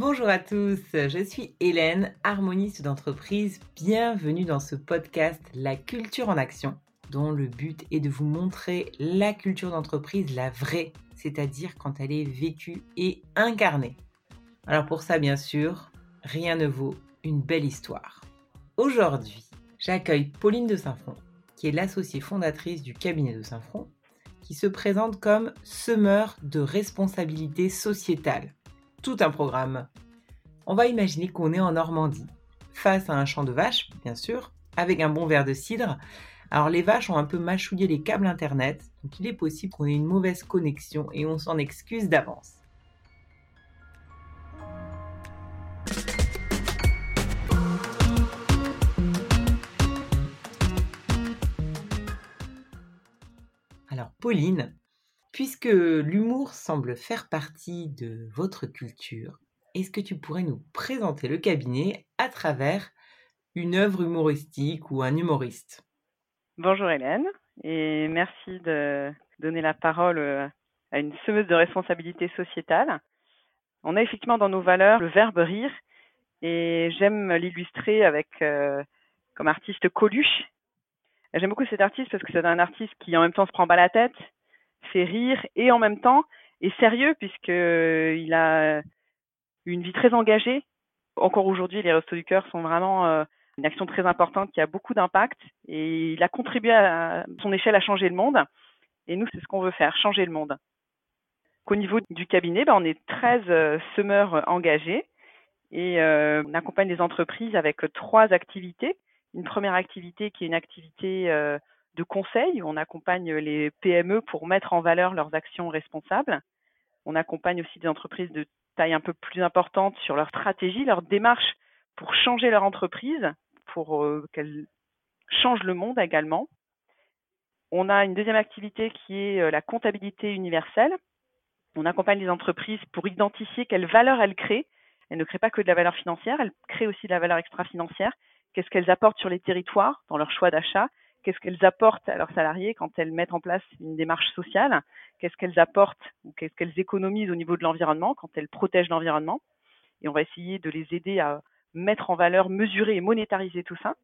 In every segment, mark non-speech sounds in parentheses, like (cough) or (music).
Bonjour à tous, je suis Hélène, harmoniste d'entreprise. Bienvenue dans ce podcast La culture en action, dont le but est de vous montrer la culture d'entreprise, la vraie, c'est-à-dire quand elle est vécue et incarnée. Alors pour ça, bien sûr, rien ne vaut une belle histoire. Aujourd'hui, j'accueille Pauline de Saint-Front, qui est l'associée fondatrice du cabinet de Saint-Front, qui se présente comme semeur de responsabilité sociétale. Tout un programme. On va imaginer qu'on est en Normandie, face à un champ de vaches, bien sûr, avec un bon verre de cidre. Alors les vaches ont un peu mâchouillé les câbles Internet, donc il est possible qu'on ait une mauvaise connexion et on s'en excuse d'avance. Alors Pauline, puisque l'humour semble faire partie de votre culture, est-ce que tu pourrais nous présenter le cabinet à travers une œuvre humoristique ou un humoriste? Bonjour Hélène et merci de donner la parole euh, à une semeuse de responsabilité sociétale. On a effectivement dans nos valeurs le verbe rire et j'aime l'illustrer avec euh, comme artiste Coluche J'aime beaucoup cet artiste parce que c'est un artiste qui en même temps se prend pas la tête, fait rire et en même temps est sérieux puisque euh, il a une vie très engagée. Encore aujourd'hui, les Restos du Cœur sont vraiment euh, une action très importante qui a beaucoup d'impact et il a contribué à son échelle à changer le monde. Et nous, c'est ce qu'on veut faire, changer le monde. Au niveau du cabinet, ben, on est 13 euh, semeurs engagés et on accompagne les entreprises avec trois activités une première activité qui est une activité de conseil on accompagne les PME pour mettre en valeur leurs actions responsables. On accompagne aussi des entreprises de taille un peu plus importante sur leur stratégie, leur démarche pour changer leur entreprise, pour euh, qu'elles changent le monde également. On a une deuxième activité qui est euh, la comptabilité universelle. On accompagne les entreprises pour identifier quelle valeur elles créent. Elles ne créent pas que de la valeur financière, elles créent aussi de la valeur extra-financière qu'est-ce qu'elles apportent sur les territoires dans leur choix d'achat, qu'est-ce qu'elles apportent à leurs salariés quand elles mettent en place une démarche sociale, qu'est-ce qu'elles apportent ou qu'est-ce qu'elles économisent au niveau de l'environnement quand elles protègent l'environnement? Et on va essayer de les aider à mettre en valeur, mesurer et monétariser tout ça.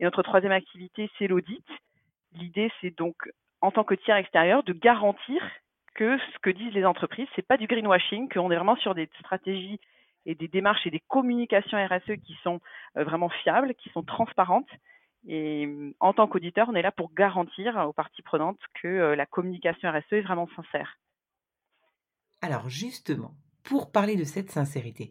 Et notre troisième activité, c'est l'audit. L'idée, c'est donc, en tant que tiers extérieur, de garantir que ce que disent les entreprises, c'est pas du greenwashing, qu'on est vraiment sur des stratégies et des démarches et des communications RSE qui sont euh, vraiment fiables, qui sont transparentes. Et mm, en tant qu'auditeur, on est là pour garantir aux parties prenantes que euh, la communication RSE est vraiment sincère. Alors justement, pour parler de cette sincérité,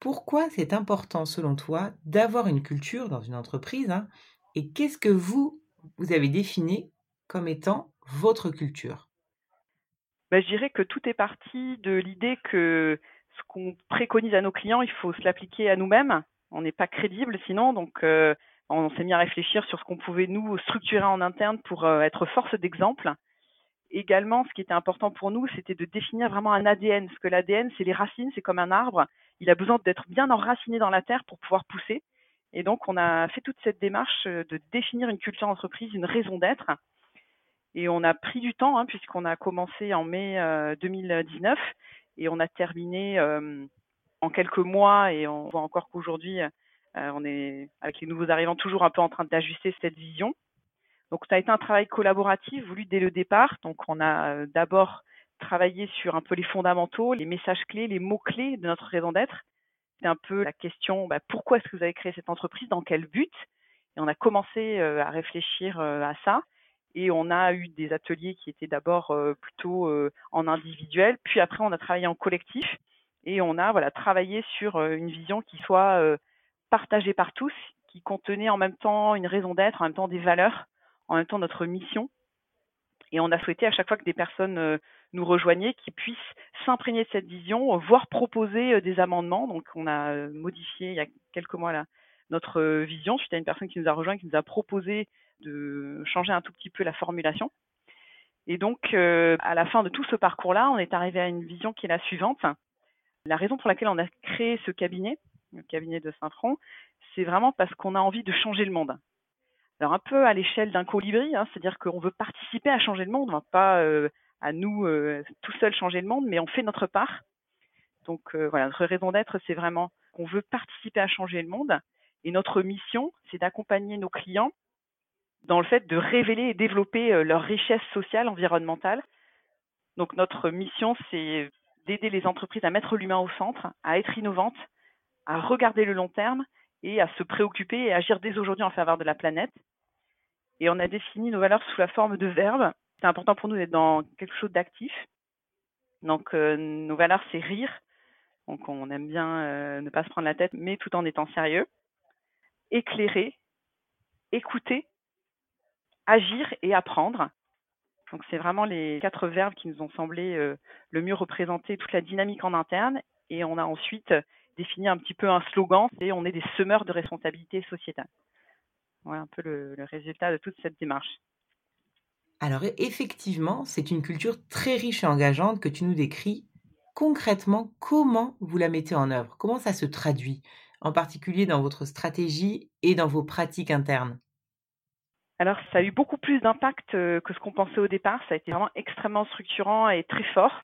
pourquoi c'est important selon toi d'avoir une culture dans une entreprise hein, et qu'est-ce que vous, vous avez défini comme étant votre culture? Ben, Je dirais que tout est parti de l'idée que ce qu'on préconise à nos clients, il faut se l'appliquer à nous-mêmes. On n'est pas crédible sinon, donc euh, on s'est mis à réfléchir sur ce qu'on pouvait nous structurer en interne pour euh, être force d'exemple. Également, ce qui était important pour nous, c'était de définir vraiment un ADN, parce que l'ADN, c'est les racines, c'est comme un arbre. Il a besoin d'être bien enraciné dans la terre pour pouvoir pousser. Et donc, on a fait toute cette démarche euh, de définir une culture d'entreprise, une raison d'être. Et on a pris du temps, hein, puisqu'on a commencé en mai 2019 et on a terminé en quelques mois et on voit encore qu'aujourd'hui, on est avec les nouveaux arrivants toujours un peu en train d'ajuster cette vision. Donc ça a été un travail collaboratif voulu dès le départ. Donc on a d'abord travaillé sur un peu les fondamentaux, les messages clés, les mots clés de notre raison d'être. C'est un peu la question bah, pourquoi est-ce que vous avez créé cette entreprise, dans quel but? Et on a commencé à réfléchir à ça et on a eu des ateliers qui étaient d'abord euh, plutôt euh, en individuel, puis après on a travaillé en collectif et on a voilà travaillé sur euh, une vision qui soit partagée par tous, qui contenait en même temps une raison d'être, en même temps des valeurs, en même temps notre mission. Et on a souhaité à chaque fois que des personnes nous rejoignaient, qu'ils puissent s'imprégner de cette vision, voire proposer des amendements. Donc on a modifié il y a quelques mois notre vision suite à une personne qui nous a rejoint, qui nous a proposé de changer un tout petit peu la formulation. Et donc, euh, à la fin de tout ce parcours-là, on est arrivé à une vision qui est la suivante. La raison pour laquelle on a créé ce cabinet, le cabinet de Saint-Front, c'est vraiment parce qu'on a envie de changer le monde. Alors un peu à l'échelle d'un colibri, hein, c'est-à-dire qu'on veut participer à changer le monde, on va pas euh, à nous euh, tout seul changer le monde, mais on fait notre part Donc voilà, notre raison d'être, c'est vraiment qu'on veut participer à changer le monde. Et notre mission, c'est d'accompagner nos clients dans le fait de révéler et développer leur richesse sociale, environnementale. Donc notre mission, c'est d'aider les entreprises à mettre l'humain au centre, à être innovantes, à regarder le long terme et à se préoccuper et agir dès aujourd'hui en faveur de la planète. Et on a défini nos valeurs sous la forme de verbes. C'est important pour nous d'être dans quelque chose d'actif. Donc euh, nos valeurs, c'est rire. Donc on aime bien euh, ne pas se prendre la tête, mais tout en étant sérieux. Éclairer, écouter, agir et apprendre. Donc c'est vraiment les quatre verbes qui nous ont semblé euh, le mieux représenter toute la dynamique en interne. Et on a ensuite défini un petit peu un slogan, c'est on est des semeurs de responsabilité sociétale. Voilà un peu le, le résultat de toute cette démarche. Alors e, effectivement, c'est une culture très riche et engageante que tu nous décris. Concrètement, comment vous la mettez en œuvre? Comment ça se traduit, en particulier dans votre stratégie et dans vos pratiques internes? Alors, ça a eu beaucoup plus d'impact euh, que ce qu'on pensait au départ. Ça a été vraiment extrêmement structurant et très fort.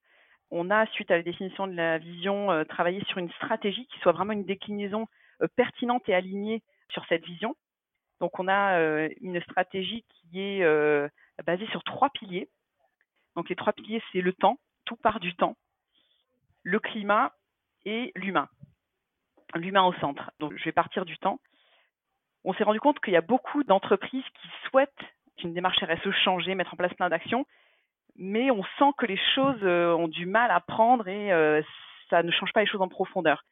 On a, suite à la définition de la vision, euh, travaillé sur une stratégie qui soit vraiment une déclinaison euh, pertinente et alignée sur cette vision. Donc, on a une stratégie qui est basée sur trois piliers. Donc, les trois piliers, c'est le temps, tout part du temps, le climat et l'humain. L'humain au centre. Donc, je vais partir du temps on s'est rendu compte qu'il y a beaucoup d'entreprises qui souhaitent une démarche RSE changer, mettre en place plein d'actions, mais on sent que les choses euh, ont du mal à prendre et euh, ça ne change pas les choses en profondeur.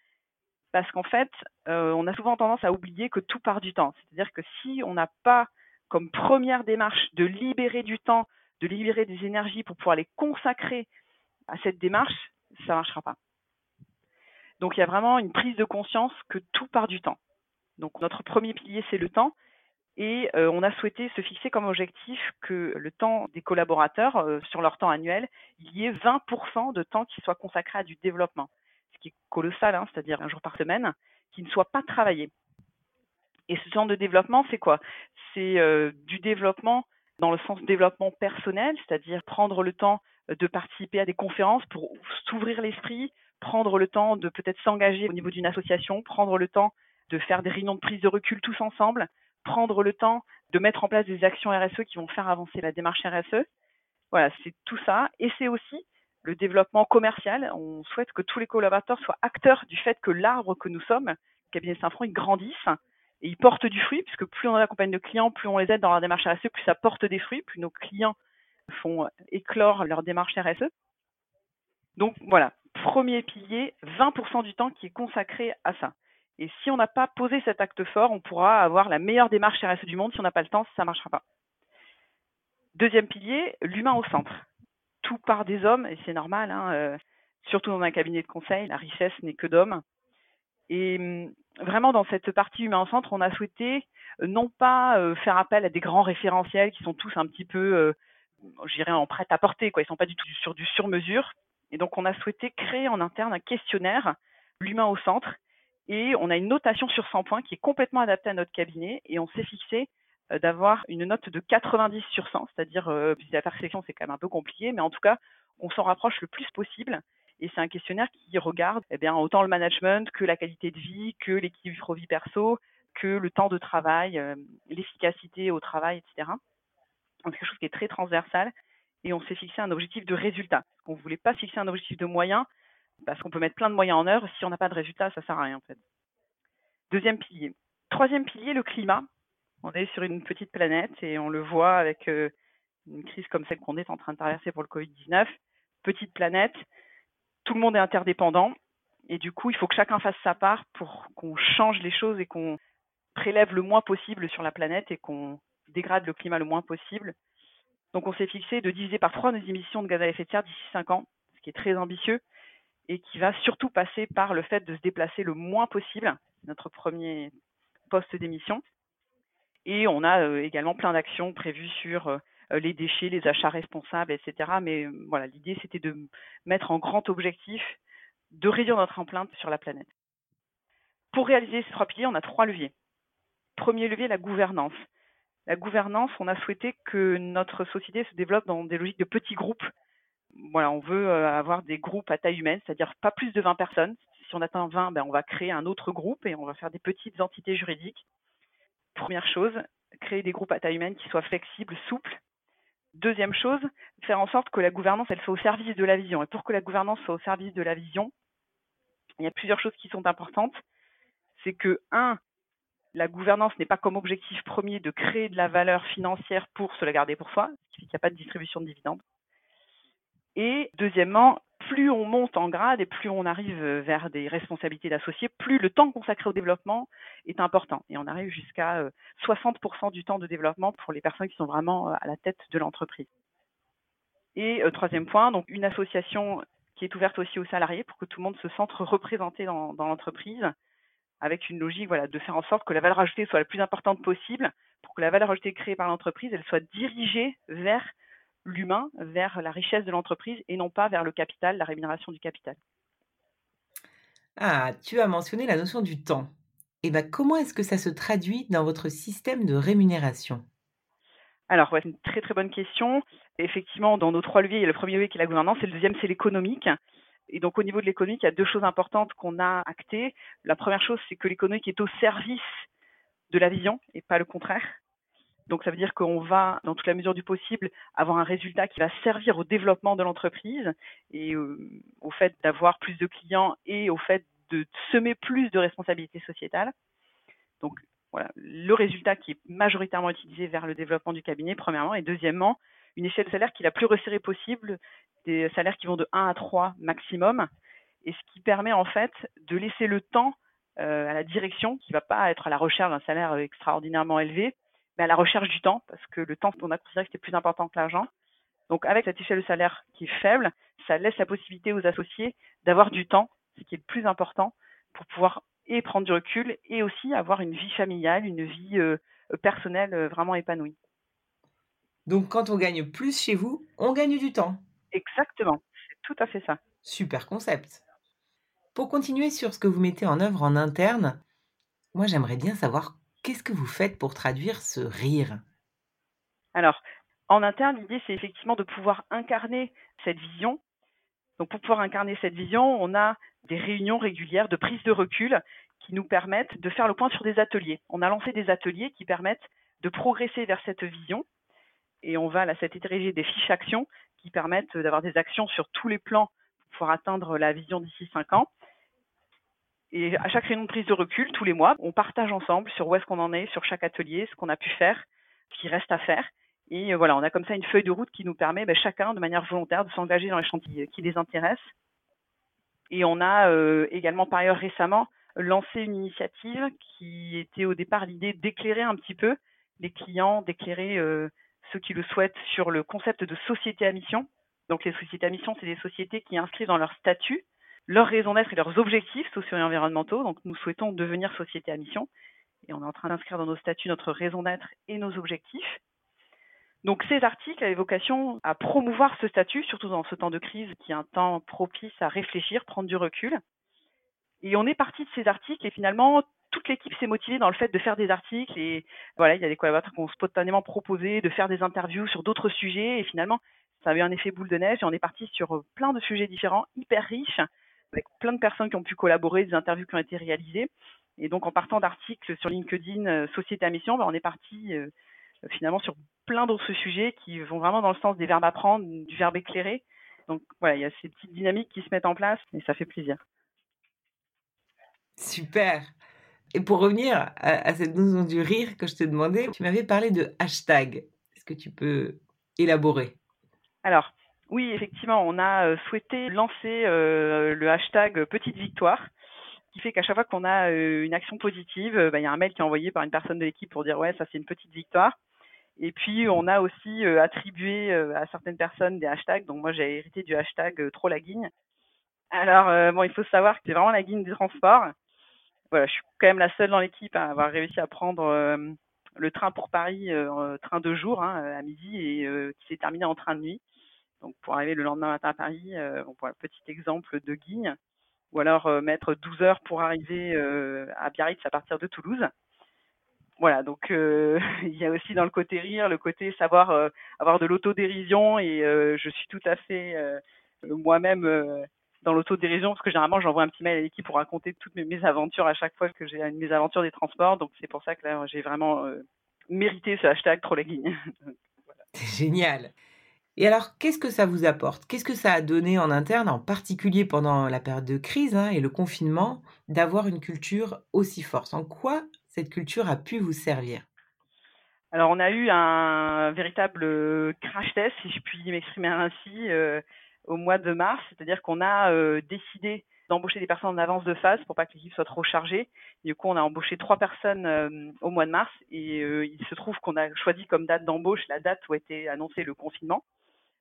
Parce qu'en fait, euh, on a souvent tendance à oublier que tout part du temps. C'est-à-dire que si on n'a pas comme première démarche de libérer du temps, de libérer des énergies pour pouvoir les consacrer à cette démarche, ça ne marchera pas. Donc il y a vraiment une prise de conscience que tout part du temps. Donc notre premier pilier, c'est le temps. Et euh, on a souhaité se fixer comme objectif que le temps des collaborateurs, euh, sur leur temps annuel, il y ait 20% de temps qui soit consacré à du développement, ce qui est colossal, hein, c'est-à-dire un jour par semaine, qui ne soit pas travaillé. Et ce genre de développement, c'est quoi? C'est euh, du développement dans le sens développement personnel, c'est-à-dire prendre le temps de participer à des conférences pour s'ouvrir l'esprit, prendre le temps de peut-être s'engager au niveau d'une association, prendre le temps de faire des réunions de prise de recul tous ensemble, prendre le temps de mettre en place des actions RSE qui vont faire avancer la démarche RSE. Voilà, c'est tout ça. Et c'est aussi le développement commercial. On souhaite que tous les collaborateurs soient acteurs du fait que l'arbre que nous sommes, cabinet Saint-Front, il grandisse et il porte du fruit, puisque plus on accompagne nos clients, plus on les aide dans leur démarche RSE, plus ça porte des fruits, plus nos clients font éclore leur démarche RSE. Donc voilà, premier pilier, 20% du temps qui est consacré à ça. Et si on n'a pas posé cet acte fort, on pourra avoir la meilleure démarche RSE du monde. Si on n'a pas le temps, ça ne marchera pas. Deuxième pilier, l'humain au centre. Tout part des hommes, et c'est normal, hein, euh, surtout dans un cabinet de conseil, la richesse n'est que d'hommes. Et hum, vraiment, dans cette partie humain au centre, on a souhaité euh, non pas euh, faire appel à des grands référentiels qui sont tous un petit peu, je dirais, en prêt à porter, quoi. ils ne sont pas du tout sur du sur-mesure. Et donc, on a souhaité créer en interne un questionnaire, l'humain au centre, et on a une notation sur 100 points qui est complètement adaptée à notre cabinet. Et on s'est fixé euh, d'avoir une note de 90 sur 100, c'est-à-dire, euh, la perception c'est quand même un peu compliqué, mais en tout cas, on s'en rapproche le plus possible. Et c'est un questionnaire qui regarde eh bien, autant le management que la qualité de vie, que l'équilibre vie perso, que le temps de travail, euh, l'efficacité au travail, etc. Donc, quelque chose qui est très transversal. Et on s'est fixé un objectif de résultat. On ne voulait pas fixer un objectif de moyens, parce qu'on peut mettre plein de moyens en œuvre. Si on n'a pas de résultat, ça sert à rien en fait. Deuxième pilier. Troisième pilier, le climat. On est sur une petite planète et on le voit avec euh, une crise comme celle qu'on est en train de traverser pour le Covid-19. Petite planète, tout le monde est interdépendant et du coup, il faut que chacun fasse sa part pour qu'on change les choses et qu'on prélève le moins possible sur la planète et qu'on dégrade le climat le moins possible. Donc on s'est fixé de diviser par trois nos émissions de gaz à effet de serre d'ici cinq ans, ce qui est très ambitieux et qui va surtout passer par le fait de se déplacer le moins possible, notre premier poste d'émission. Et on a euh, également plein d'actions prévues sur euh, les déchets, les achats responsables, etc. Mais euh, voilà, l'idée c'était de mettre en grand objectif de réduire notre empreinte sur la planète. Pour réaliser ces trois piliers, on a trois leviers. Premier levier, la gouvernance. La gouvernance, on a souhaité que notre société se développe dans des logiques de petits groupes on veut avoir des groupes à taille humaine, c'est-à-dire pas plus de 20 personnes. Si on atteint 20, ben, on va créer un autre groupe et on va faire des petites entités juridiques. Première chose, créer des groupes à taille humaine qui soient flexibles, souples. Deuxième chose, faire en sorte que la gouvernance, soit au service de la vision. Et pour que la gouvernance soit au service de la vision, il y a plusieurs choses qui sont importantes. C'est que, un, la gouvernance n'est pas comme objectif premier de créer de la valeur financière pour se la garder pour soi, ce qui fait qu'il n'y a pas de distribution de dividendes. Et deuxièmement, plus on monte en grade et plus on arrive vers des responsabilités d'associés, plus le temps consacré au développement est important. Et on arrive jusqu'à 60% euh, du temps de développement pour les personnes qui sont vraiment euh, à la tête de l'entreprise. Et euh, troisième point, donc une association qui est ouverte aussi aux salariés pour que tout le monde se sente représenté dans, l'entreprise avec une logique voilà, de faire en sorte que la valeur ajoutée soit la plus importante possible pour que la valeur ajoutée créée par l'entreprise, elle soit dirigée vers l'humain, vers la richesse de l'entreprise et non pas vers le capital, la rémunération du capital. Ah, tu as mentionné la notion du temps. Et eh ben, comment est-ce que ça se traduit dans votre système de rémunération? Alors, c'est une très très bonne question. Effectivement, dans nos trois leviers, il y a le premier levier qui est la gouvernance et le deuxième, c'est l'économique. Et donc, au niveau de l'économique, il y a deux choses importantes qu'on a actées. La première chose, c'est que l'économique est au service de la vision et pas le contraire. Donc ça veut dire qu'on va, dans toute la mesure du possible, avoir un résultat qui va servir au développement de l'entreprise et euh, au fait d'avoir plus de clients et au fait de semer plus de responsabilités sociétales. Donc voilà, le résultat qui est majoritairement utilisé vers le développement du cabinet, premièrement, et deuxièmement, une échelle de salaire qui est la plus resserrée possible, des salaires qui vont de 1 à 3 maximum, et ce qui permet en fait de laisser le temps euh, à la direction, qui ne va pas être à la recherche d'un salaire extraordinairement élevé, à la recherche du temps, parce que le temps, on a considéré que c'était plus important que l'argent. Donc avec cette échelle de salaire qui est faible, ça laisse la possibilité aux associés d'avoir du temps, ce qui est le plus important, pour pouvoir et prendre du recul et aussi avoir une vie familiale, une vie euh, personnelle euh, vraiment épanouie. Donc quand on gagne plus chez vous, on gagne du temps. Exactement, c'est tout à fait ça. Super concept. Pour continuer sur ce que vous mettez en œuvre en interne, moi j'aimerais bien savoir Qu'est-ce que vous faites pour traduire ce rire? Alors, en interne, l'idée, c'est effectivement de pouvoir incarner cette vision. Donc, pour pouvoir incarner cette vision, on a des réunions régulières de prise de recul qui nous permettent de faire le point sur des ateliers. On a lancé des ateliers qui permettent de progresser vers cette vision. Et on va à cette étériger des fiches actions qui permettent d'avoir des actions sur tous les plans pour atteindre la vision d'ici cinq ans. Et à chaque réunion de prise de recul, tous les mois, on partage ensemble sur où est-ce qu'on en est, sur chaque atelier, ce qu'on a pu faire, ce qui reste à faire. Et euh, voilà, on a comme ça une feuille de route qui nous permet ben, chacun, de manière volontaire, de s'engager dans les chantiers qui les intéressent. Et on a euh, également, par ailleurs, récemment lancé une initiative qui était au départ l'idée d'éclairer un petit peu les clients, d'éclairer euh, ceux qui le souhaitent sur le concept de société à mission. Donc les sociétés à mission, c'est des sociétés qui inscrivent dans leur statut leur raison d'être et leurs objectifs sociaux et environnementaux. Donc nous souhaitons devenir société à mission et on est en train d'inscrire dans nos statuts notre raison d'être et nos objectifs. Donc ces articles avaient vocation à promouvoir ce statut, surtout dans ce temps de crise qui est un temps propice à réfléchir, prendre du recul. Et on est parti de ces articles et finalement toute l'équipe s'est motivée dans le fait de faire des articles et voilà, il y a des collaborateurs qui ont spontanément proposé de faire des interviews sur d'autres sujets et finalement ça a eu un effet boule de neige et on est parti sur plein de sujets différents, hyper riches, avec plein de personnes qui ont pu collaborer, des interviews qui ont été réalisées. Et donc, en partant d'articles sur LinkedIn, euh, Société à mission, ben, on est parti euh, finalement sur plein d'autres sujets qui vont vraiment dans le sens des verbes apprendre, du verbe éclairer. Donc, voilà, il y a ces petites dynamiques qui se mettent en place et ça fait plaisir. Super. Et pour revenir à, à cette notion du rire que je te demandais, tu m'avais parlé de hashtag. Est-ce que tu peux élaborer? Alors, oui, effectivement, on a euh, souhaité lancer euh, le hashtag Petite Victoire, qui fait qu'à chaque fois qu'on a euh, une action positive, bah, il y a un mail qui est envoyé par une personne de l'équipe pour dire ouais, ça c'est une petite victoire. Et puis on a aussi attribué à certaines personnes des hashtags. Donc moi j'ai hérité du hashtag trop la guigne. Alors bon, il faut savoir que c'est vraiment la guigne du transport. Voilà, je suis quand même la seule dans l'équipe à avoir réussi à prendre le train pour Paris, train de jour hein, à midi et qui s'est terminé en train de nuit donc pour arriver le lendemain matin à Paris, euh, on un petit exemple de guigne, ou alors euh, mettre 12 heures pour arriver euh, à Biarritz à partir de Toulouse. voilà, donc (laughs) il y a aussi dans le côté rire, le côté savoir avoir de l'autodérision et je suis tout à fait moi-même dans l'autodérision parce que généralement j'envoie un petit mail à l'équipe pour raconter toutes mes, aventures à chaque fois que j'ai mes aventures des transports. Donc c'est pour ça que là j'ai vraiment mérité ce hashtag Trolley C'est (laughs) génial. Et alors, qu'est-ce que ça vous apporte? Qu'est-ce que ça a donné en interne, en particulier pendant la période de crise hein, et le confinement, d'avoir une culture aussi forte? En quoi cette culture a pu vous servir? Alors, on a eu un véritable crash test, si je puis m'exprimer ainsi, euh, au mois de mars. C'est-à-dire qu'on a euh, décidé d'embaucher des personnes en avance de phase pour pas que l'équipe soit trop chargée. du coup, on a embauché trois personnes euh, au mois de mars et il se trouve qu'on a choisi comme date d'embauche la date où était annoncé le confinement.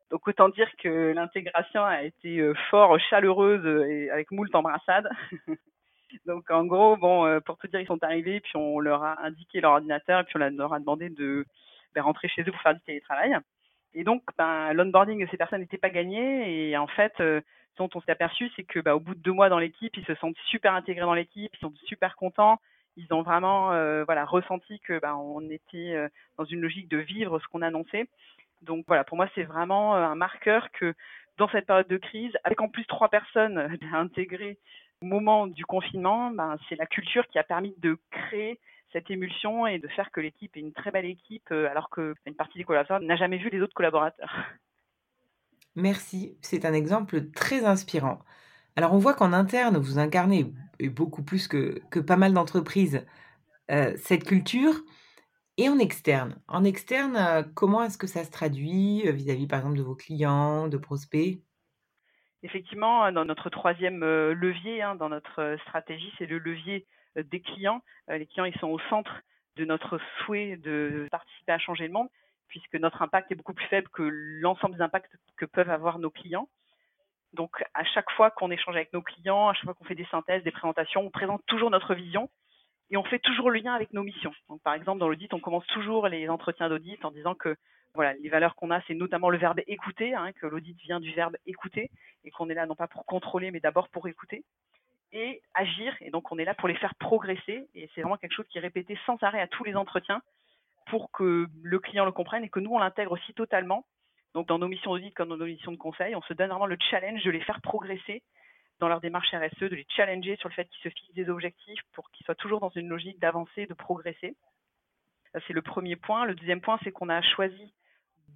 Donc autant dire que l'intégration a été euh, fort chaleureuse et avec moult embrassades. (laughs) Donc en gros, bon, euh, pour tout dire, ils sont arrivés, puis on leur a indiqué leur ordinateur, puis on leur a demandé de ben, rentrer chez eux pour faire du télétravail. Et donc, ben, l'onboarding de ces personnes n'était pas gagné. Et en fait, euh, ce dont on s'est aperçu, c'est que ben, au bout de deux mois dans l'équipe, ils se sentent super intégrés dans l'équipe, ils sont super contents. Ils ont vraiment voilà ressenti que ben, on était dans une logique de vivre ce qu'on annonçait. Donc voilà, pour moi, c'est vraiment euh, un marqueur que dans cette période de crise, avec en plus trois personnes (laughs) intégrées au moment du confinement, ben, c'est la culture qui a permis de créer cette émulsion et de faire que l'équipe est une très belle équipe, euh, alors qu'une partie des collaborateurs n'a jamais vu les autres collaborateurs. (laughs) Merci, c'est un exemple très inspirant. Alors on voit qu'en interne, vous incarnez, beaucoup plus que, que pas mal d'entreprises, euh, cette culture. Et en externe En externe, euh, comment est-ce que ça se traduit euh, vis-à-vis, par exemple, de vos clients, de prospects? Effectivement, dans notre troisième euh, levier, hein, dans notre stratégie, c'est le levier des clients. Les clients, ils sont au centre de notre souhait de participer à changer le monde, puisque notre impact est beaucoup plus faible que l'ensemble des impacts que peuvent avoir nos clients. Donc, à chaque fois qu'on échange avec nos clients, à chaque fois qu'on fait des synthèses, des présentations, on présente toujours notre vision et on fait toujours le lien avec nos missions. Donc, par exemple, dans l'audit, on commence toujours les entretiens d'audit en disant que voilà, les valeurs qu'on a, c'est notamment le verbe écouter, hein, que l'audit vient du verbe écouter et qu'on est là non pas pour contrôler, mais d'abord pour écouter et agir. Et donc, on est là pour les faire progresser. Et c'est vraiment quelque chose qui est répété sans arrêt à tous les entretiens pour que le client le comprenne et que nous, on l'intègre aussi totalement. Donc, dans nos missions d'audit comme dans nos missions de conseil, on se donne vraiment le challenge de les faire progresser dans leur démarche RSE, de les challenger sur le fait qu'ils se fixent des objectifs pour qu'ils soient toujours dans une logique d'avancer, de progresser. C'est le premier point. Le deuxième point, c'est qu'on a choisi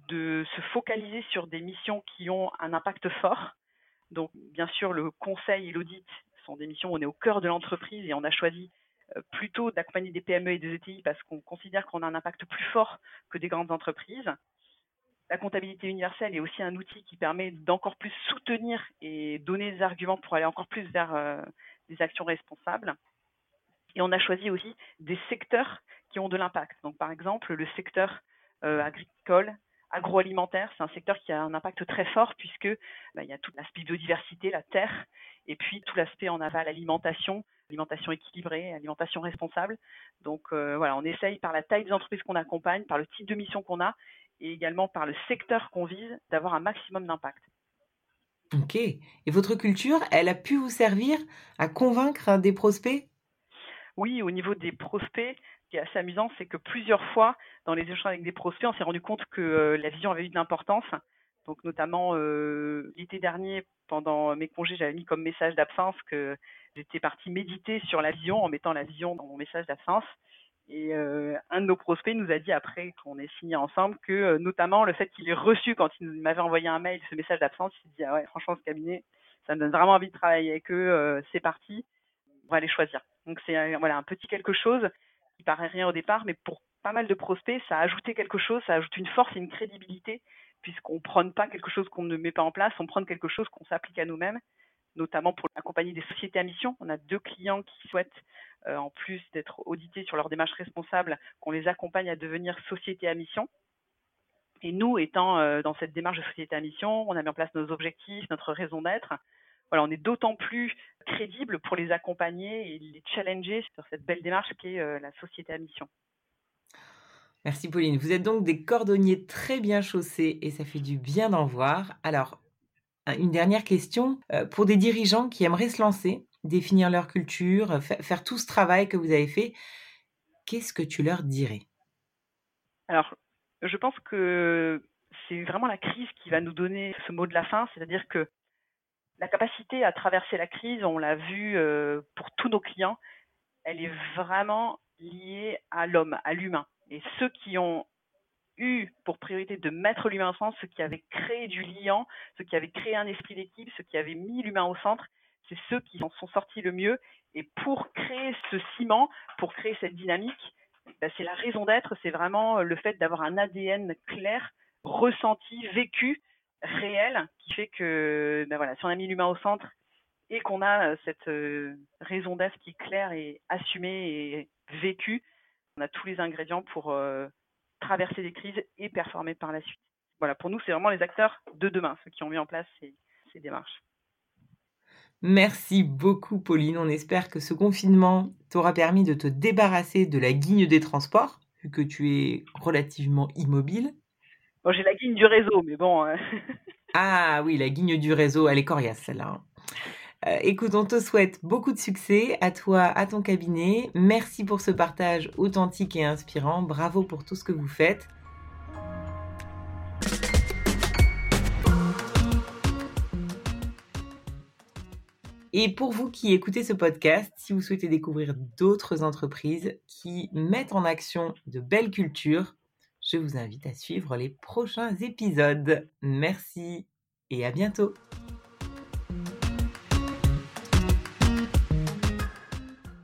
de se focaliser sur des missions qui ont un impact fort. Donc, bien sûr, le conseil et l'audit sont des missions où on est au cœur de l'entreprise et on a choisi euh, plutôt d'accompagner des PME et des ETI parce qu'on considère qu'on a un impact plus fort que des grandes entreprises la comptabilité universelle est aussi un outil qui permet d'encore plus soutenir et donner des arguments pour aller encore plus vers euh, des actions responsables. Et on a choisi aussi des secteurs qui ont de l'impact. Donc, par exemple, le secteur euh, agricole, agroalimentaire, c'est un secteur qui a un impact très fort puisque bah, il y a tout l'aspect biodiversité, la terre, et puis tout l'aspect en aval, alimentation, alimentation équilibrée, alimentation responsable. Donc euh, voilà, on essaye par la taille des entreprises qu'on accompagne, par le type de mission qu'on a, et également par le secteur qu'on vise d'avoir un maximum d'impact. Ok. Et votre culture, elle a pu vous servir à convaincre des prospects? Oui, au niveau des prospects, ce qui est assez amusant, c'est que plusieurs fois, dans les échanges avec des prospects, on s'est rendu compte que euh, la vision avait eu de l'importance. Donc notamment euh, l'été dernier, pendant mes congés, j'avais mis comme message d'absence que j'étais partie méditer sur la vision en mettant la vision dans mon message d'absence. Et euh, un de nos prospects nous a dit après qu'on ait signé ensemble que euh, notamment le fait qu'il ait reçu quand il m'avait envoyé un mail ce message d'absence, il s'est dit ah ouais franchement ce cabinet ça me donne vraiment envie de travailler avec eux, euh, c'est parti, on va les choisir. Donc c'est voilà un petit quelque chose qui paraît rien au départ, mais pour pas mal de prospects ça a ajouté quelque chose, ça ajoute une force et une crédibilité puisqu'on prône pas quelque chose qu'on ne met pas en place, on prône quelque chose qu'on s'applique à nous-mêmes notamment pour accompagner des sociétés à mission. On a deux clients qui souhaitent, en plus d'être audités sur leur démarche responsable, qu'on les accompagne à devenir société à mission. Et nous, étant euh, dans cette démarche de société à mission, on a mis en place nos objectifs, notre raison d'être. Voilà, on est d'autant plus crédible pour les accompagner et les challenger sur cette belle démarche qui est euh, la société à mission. Merci Pauline. Vous êtes donc des cordonniers très bien chaussés et ça fait du bien d'en voir. Alors, une dernière question. Euh, pour des dirigeants qui aimeraient se lancer, définir leur culture, faire tout ce travail que vous avez fait, qu'est-ce que tu leur dirais? Alors, je pense que c'est vraiment la crise qui va nous donner ce mot de la fin, c'est-à-dire que la capacité à traverser la crise, on l'a vu euh, pour tous nos clients, elle est vraiment liée à l'homme, à l'humain. Et ceux qui ont eu pour priorité de mettre l'humain au centre, ceux qui avaient créé du liant, ceux qui avaient créé un esprit d'équipe, ceux qui avaient mis l'humain au centre, c'est ceux qui en sont sortis le mieux. Et pour créer ce ciment, pour créer cette dynamique, ben, c'est la raison d'être, c'est vraiment le fait d'avoir un ADN clair, ressenti, vécu, réel, qui fait que ben voilà, si on a mis l'humain au centre et qu'on a euh, cette euh, raison d'être qui est claire et assumée et vécue, on a tous les ingrédients pour euh, traverser des crises et performer par la suite. Voilà, pour nous, c'est vraiment les acteurs de demain, ceux qui ont mis en place ces démarches. Merci beaucoup, Pauline. On espère que ce confinement t'aura permis de te débarrasser de la guigne des transports, vu que tu es relativement immobile. Bon, j'ai la guigne du réseau, mais bon. (laughs) ah oui, la guigne du réseau, elle est coriace, celle-là. Hein. Euh, écoute, on te souhaite beaucoup de succès à toi, à ton cabinet. Merci pour ce partage authentique et inspirant. Bravo pour tout ce que vous faites. Et pour vous qui écoutez ce podcast, si vous souhaitez découvrir d'autres entreprises qui mettent en action de belles cultures, je vous invite à suivre les prochains épisodes. Merci et à bientôt.